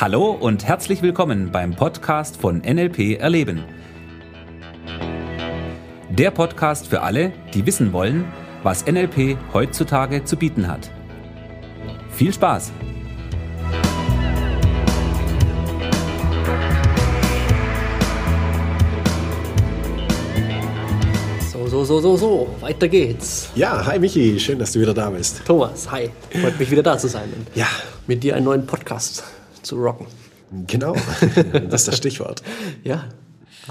Hallo und herzlich willkommen beim Podcast von NLP Erleben. Der Podcast für alle, die wissen wollen, was NLP heutzutage zu bieten hat. Viel Spaß! So, so, so, so, so, weiter geht's. Ja, hi Michi, schön, dass du wieder da bist. Thomas, hi. Freut mich wieder da zu sein und Ja, mit dir einen neuen Podcast zu rocken. genau, das ist das Stichwort. Ja.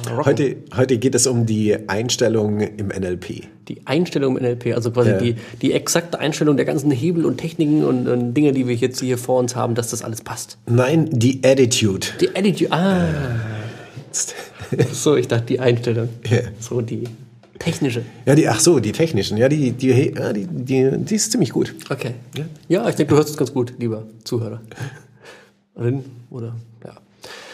Rocken. Heute, heute geht es um die Einstellung im NLP. Die Einstellung im NLP, also quasi Ja. die, die exakte Einstellung der ganzen Hebel und Techniken und, und Dinge, die wir jetzt hier vor uns haben, dass das alles passt. Nein, die Attitude. Die Attitude, ah, so, ich dachte die Einstellung. Ja. So die technische. Ja, die, ach so, die technischen, ja, die, die, ja, die, die, die ist ziemlich gut. Okay. Ja, ich denke, du hörst es ganz gut, lieber Zuhörer. Rin oder ja.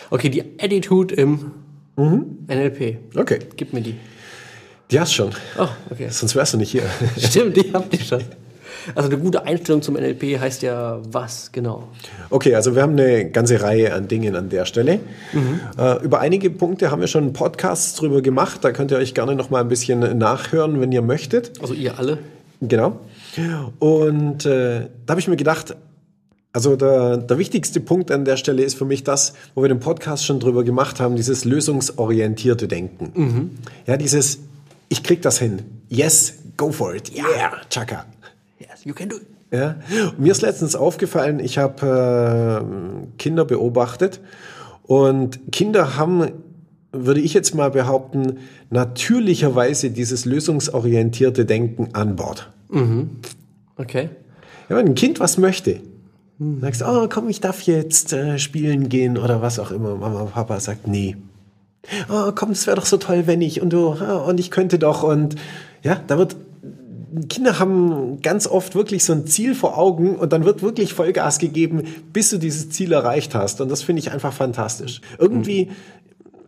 Okay, die Attitude im NLP. Okay, Gib mir die. die hast schon, Oh, okay. sonst wärst du nicht hier. Stimmt, die habt ihr schon. Also eine gute Einstellung zum NLP heißt ja was, genau. Okay, also wir haben eine ganze Reihe an Dingen an der Stelle. Äh, über einige Punkte haben wir schon Podcasts drüber gemacht. Da könnt ihr euch gerne noch mal ein bisschen nachhören, wenn ihr möchtet. Also ihr alle. Genau. Und äh, da habe ich mir gedacht, also der, der wichtigste Punkt an der Stelle ist für mich das, wo wir den Podcast schon drüber gemacht haben, dieses lösungsorientierte Denken. Ja, dieses, ich krieg das hin. Yes, go for it. Yeah, chaka. Yes, you can do it. Ja. Und mir ist letztens aufgefallen, ich habe äh, Kinder beobachtet und Kinder haben, würde ich jetzt mal behaupten, natürlicherweise dieses lösungsorientierte Denken an Bord. Okay. Ja, wenn ein Kind was möchte, sagst du, oh, komm, ich darf jetzt äh, spielen gehen oder was auch immer. Mama, Papa sagt, nee. Oh, komm, es wäre doch so toll, wenn ich und du ah, und ich könnte doch und ja, da wird Kinder haben ganz oft wirklich so ein Ziel vor Augen und dann wird wirklich Vollgas gegeben, bis du dieses Ziel erreicht hast und das finde ich einfach fantastisch. Irgendwie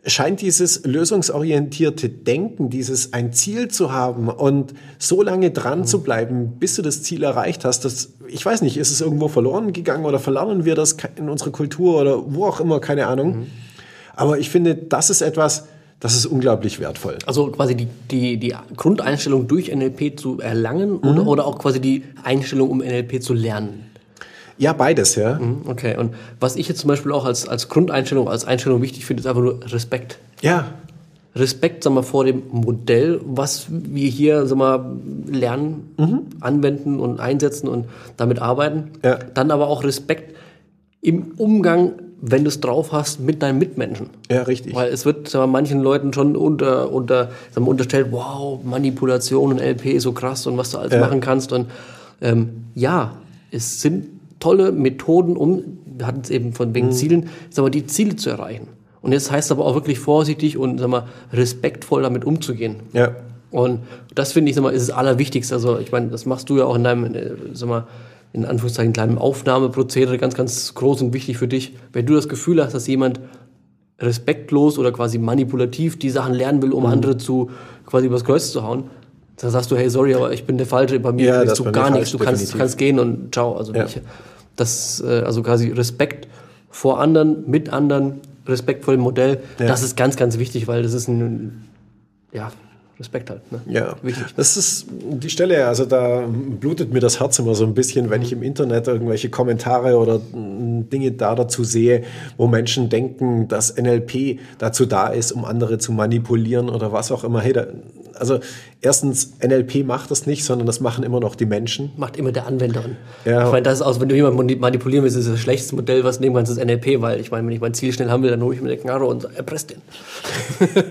scheint dieses lösungsorientierte Denken, dieses ein Ziel zu haben und so lange dran zu bleiben, bis du das Ziel erreicht hast, das, ich weiß nicht, ist es irgendwo verloren gegangen oder verlernen wir das in unserer Kultur oder wo auch immer, keine Ahnung. Aber ich finde, das ist etwas, das ist unglaublich wertvoll. Also quasi die, die, die Grundeinstellung durch NLP zu erlangen oder, oder auch quasi die Einstellung, um NLP zu lernen. Ja, beides, ja. Okay, und was ich jetzt zum Beispiel auch als, als Grundeinstellung, als Einstellung wichtig finde, ist einfach nur Respekt. Ja, Respekt sag mal, vor dem Modell, was wir hier sag mal, lernen, anwenden und einsetzen und damit arbeiten. Ja. Dann aber auch Respekt im Umgang, wenn du es drauf hast, mit deinen Mitmenschen. ja, richtig. Weil es wird mal, manchen Leuten schon unter, unter, mal, unterstellt, wow, Manipulation und LP ist so krass und was du alles Ja. machen kannst. Und ähm, ja, es sind tolle Methoden, um, wir hatten es eben von Mhm. wegen Zielen, sag mal, die Ziele zu erreichen. Und jetzt heißt es aber auch wirklich vorsichtig und sag mal, respektvoll damit umzugehen. Ja, Und das finde ich, sag mal, ist das Allerwichtigste. Also ich meine, das machst du ja auch in deinem, äh, sag mal, in Anführungszeichen kleinen Aufnahmeprozedere ganz, ganz groß und wichtig für dich. Wenn du das Gefühl hast, dass jemand respektlos oder quasi manipulativ die Sachen lernen will, um Mhm. andere zu quasi übers Kreuz zu hauen, dann sagst du, hey, sorry, aber ich bin der Falsche, bei mir Ja, kriegst du gar nichts, du kannst, definitiv. kannst gehen und ciao. Also Ja. nicht, das, äh, also quasi Respekt vor anderen, mit anderen, Respekt vor dem Modell, Ja. das ist ganz, ganz wichtig, weil das ist ein, ja, Respekt halt. Ne? Ja, Wichtig. das ist die Stelle, also da blutet mir das Herz immer so ein bisschen, wenn ich im Internet irgendwelche Kommentare oder mm, Dinge da dazu sehe, wo Menschen denken, dass NLP dazu da ist, um andere zu manipulieren oder was auch immer. Hey, da, also erstens, NLP macht das nicht, sondern das machen immer noch die Menschen. Macht immer der Anwender. Ja. Ich meine, das ist aus, wenn du jemanden mani- manipulieren willst, ist das schlechteste Modell, was nehmen kannst, ist NLP, weil ich meine, wenn ich mein Ziel schnell haben will, dann hole ich mir eine Knarre und erpresst den.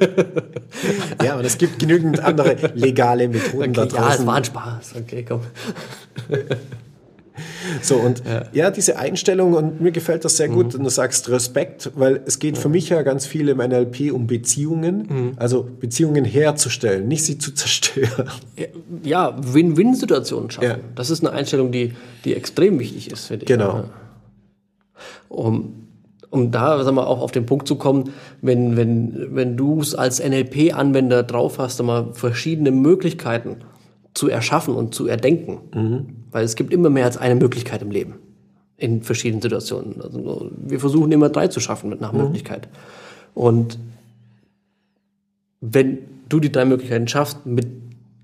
Ja, und es gibt genügend andere legale Methoden da Okay, ja, es draußen. war ein Spaß. Okay, komm. So, und ja. diese Einstellung, und mir gefällt das sehr Mhm. gut, und du sagst Respekt, weil es geht für mich ja ganz viel im NLP um Beziehungen, Mhm. also Beziehungen herzustellen, nicht sie zu zerstören. Ja, Win-Win-Situationen schaffen. Ja. Das ist eine Einstellung, die, die extrem wichtig ist, finde ich. Genau. Ja. Um, um da sag mal, auch auf den Punkt zu kommen, wenn, wenn, wenn du es als NLP-Anwender drauf hast, mal, verschiedene Möglichkeiten zu erschaffen und zu erdenken. Weil es gibt immer mehr als eine Möglichkeit im Leben. in verschiedenen Situationen. Also wir versuchen immer drei zu schaffen mit nach Möglichkeit. Und wenn du die drei Möglichkeiten schaffst, mit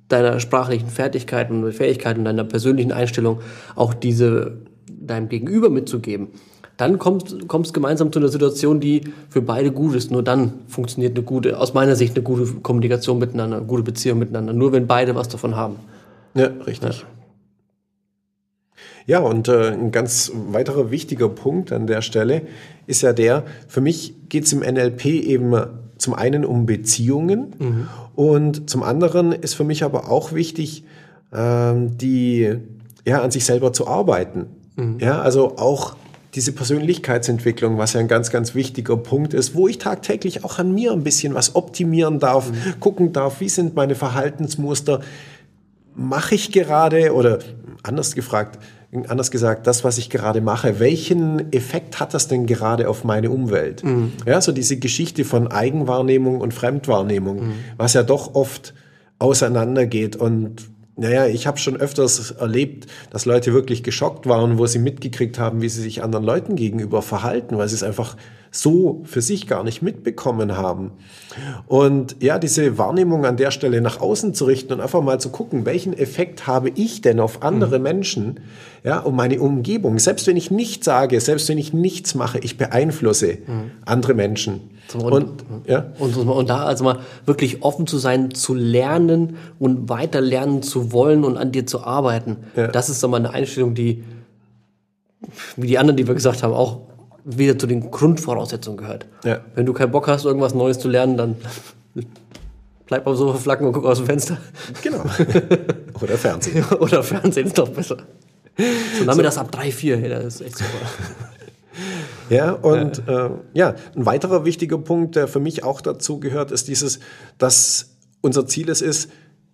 deiner sprachlichen Fertigkeit und Fähigkeit und deiner persönlichen Einstellung auch diese deinem Gegenüber mitzugeben, dann kommst, kommst gemeinsam zu einer Situation, die für beide gut ist. Nur dann funktioniert eine gute, aus meiner Sicht eine gute Kommunikation miteinander, eine gute Beziehung miteinander. Nur wenn beide was davon haben. Ja, richtig. Ja, und äh, ein ganz weiterer wichtiger Punkt an der Stelle ist ja der, für mich geht es im NLP eben zum einen um Beziehungen und zum anderen ist für mich aber auch wichtig, ähm, die ja an sich selber zu arbeiten. Ja, also auch diese Persönlichkeitsentwicklung, was ja ein ganz, ganz wichtiger Punkt ist, wo ich tagtäglich auch an mir ein bisschen was optimieren darf, gucken darf, wie sind meine Verhaltensmuster, mache ich gerade oder anders gefragt, anders gesagt, das, was ich gerade mache, welchen Effekt hat das denn gerade auf meine Umwelt? Ja, so diese Geschichte von Eigenwahrnehmung und Fremdwahrnehmung, was ja doch oft auseinandergeht. Und naja, ich habe schon öfters erlebt, dass Leute wirklich geschockt waren, wo sie mitgekriegt haben, wie sie sich anderen Leuten gegenüber verhalten, weil sie es einfach so für sich gar nicht mitbekommen haben. Und ja, diese Wahrnehmung an der Stelle nach außen zu richten und einfach mal zu gucken, welchen Effekt habe ich denn auf andere Menschen, ja, und meine Umgebung. Selbst wenn ich nichts sage, selbst wenn ich nichts mache, ich beeinflusse andere Menschen. Und, Und, ja, und, und da also mal wirklich offen zu sein, zu lernen und weiter lernen zu wollen und an dir zu arbeiten. Ja. Das ist doch mal eine Einstellung, die, wie die anderen, die wir gesagt haben, auch wieder zu den Grundvoraussetzungen gehört. Ja. Wenn du keinen Bock hast, irgendwas Neues zu lernen, dann bleib auf so flacken und guck aus dem Fenster. genau. Oder Fernsehen. Oder Fernsehen ist doch besser. So nachmittags ab 3, 4, hey, das ist echt super. Ja, und äh, ja, ein weiterer wichtiger Punkt, der für mich auch dazu gehört, ist dieses, dass unser Ziel es ist,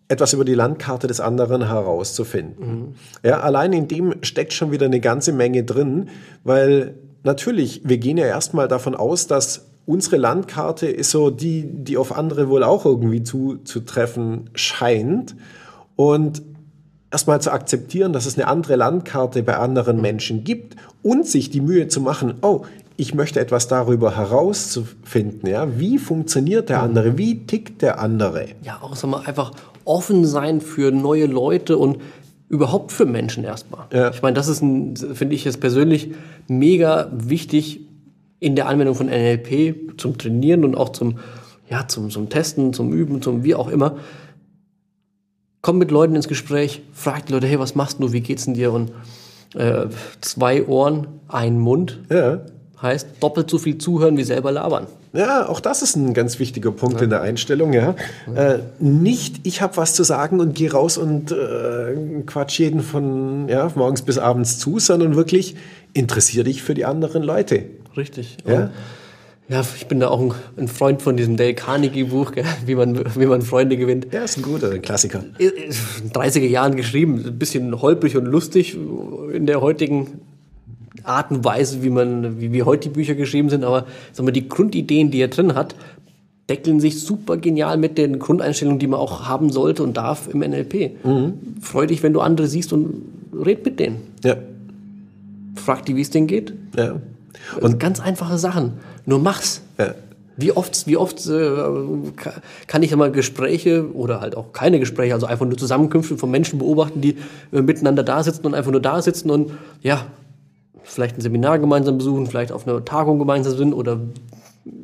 etwas über die Landkarte des anderen herauszufinden. Ja, allein in dem steckt schon wieder eine ganze Menge drin, weil natürlich, wir gehen ja erstmal davon aus, dass unsere Landkarte ist so die, die auf andere wohl auch irgendwie zuzutreffen scheint. Und erstmal zu akzeptieren, dass es eine andere Landkarte bei anderen Menschen gibt und sich die Mühe zu machen, oh, ich möchte etwas darüber herauszufinden, ja, wie funktioniert der andere, wie tickt der andere? Ja, auch sag mal, einfach offen sein für neue Leute und überhaupt für Menschen erstmal. Ja. Ich meine, das ist, ein- finde ich jetzt persönlich mega wichtig in der Anwendung von NLP zum Trainieren und auch zum, ja, zum, zum Testen, zum Üben, zum wie auch immer. Komm mit Leuten ins Gespräch, frag die Leute, hey, was machst du, wie geht's denn dir? Und äh, zwei Ohren, ein Mund Ja. Heißt doppelt so viel zuhören wie selber labern. Ja, auch das ist ein ganz wichtiger Punkt in der Einstellung. Ja. Äh, nicht, ich habe was zu sagen und gehe raus und äh, quatsch jeden von ja, morgens bis abends zu, sondern wirklich interessier dich für die anderen Leute. Richtig. Ja? Ja, ich bin da auch ein, Freund von diesem Dale Carnegie Buch, gell, wie man, wie man Freunde gewinnt. Ja, ist ein guter Klassiker. In den 30er Jahren geschrieben, ein bisschen holprig und lustig in der heutigen Art und Weise, wie man, wie, wie heute die Bücher geschrieben sind, aber sag mal, die Grundideen, die er drin hat, deckeln sich super genial mit den Grundeinstellungen, die man auch haben sollte und darf im NLP. Freu dich, wenn du andere siehst und red mit denen. Ja. Frag die, wie es denen geht. ja. Und ganz einfache Sachen. Nur mach's. Ja. Wie oft, wie oft äh, ka- kann ich immer Gespräche oder halt auch keine Gespräche, also einfach nur Zusammenkünfte von Menschen beobachten, die äh, miteinander da sitzen und einfach nur da sitzen und ja, vielleicht ein Seminar gemeinsam besuchen, vielleicht auf einer Tagung gemeinsam sind oder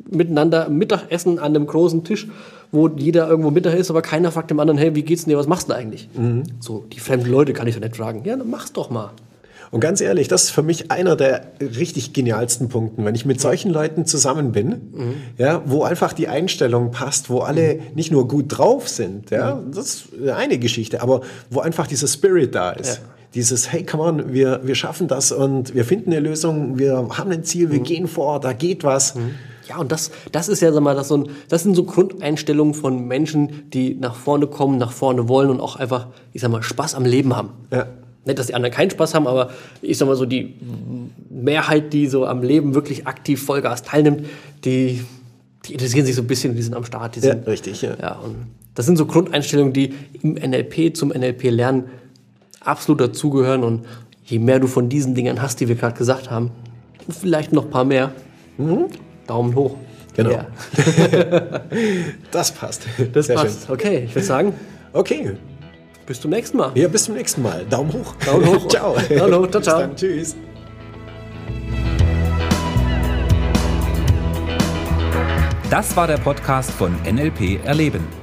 miteinander Mittagessen an einem großen Tisch, wo jeder irgendwo Mittag ist, aber keiner fragt dem anderen, hey, wie geht's denn dir, was machst du eigentlich? So, die fremden Leute kann ich doch nicht fragen. Ja, dann mach's doch mal. Und ganz ehrlich, das ist für mich einer der richtig genialsten Punkten, wenn ich mit solchen Leuten zusammen bin, ja, wo einfach die Einstellung passt, wo alle nicht nur gut drauf sind, ja, das ist eine Geschichte, aber wo einfach dieser Spirit da ist. Ja. Dieses, hey, come on, wir, wir schaffen das und wir finden eine Lösung, wir haben ein Ziel, wir gehen vor, da geht was. Ja, und das, das ist ja, sag mal, das, so ein, das sind so Grundeinstellungen von Menschen, die nach vorne kommen, nach vorne wollen und auch einfach, ich sag mal, Spaß am Leben haben. Ja. Nicht, dass die anderen keinen Spaß haben, aber ich sag mal so, die Mehrheit, die so am Leben wirklich aktiv Vollgas teilnimmt, die, die interessieren sich so ein bisschen, die sind am Start. Die Ja, sind, richtig, ja. ja, und das sind so Grundeinstellungen, die im NLP zum NLP lernen absolut dazugehören und je mehr du von diesen Dingern hast, die wir gerade gesagt haben, vielleicht noch ein paar mehr, Daumen hoch. Genau. Ja, Das passt. das Sehr passt. Okay, ich würde sagen, Schön. Okay. bis zum nächsten Mal. Ja, bis zum nächsten Mal. Daumen hoch. Daumen hoch. ciao. Daumen hoch. Ciao, Bis ciao. dann. Tschüss. Das war der Podcast von NLP Erleben.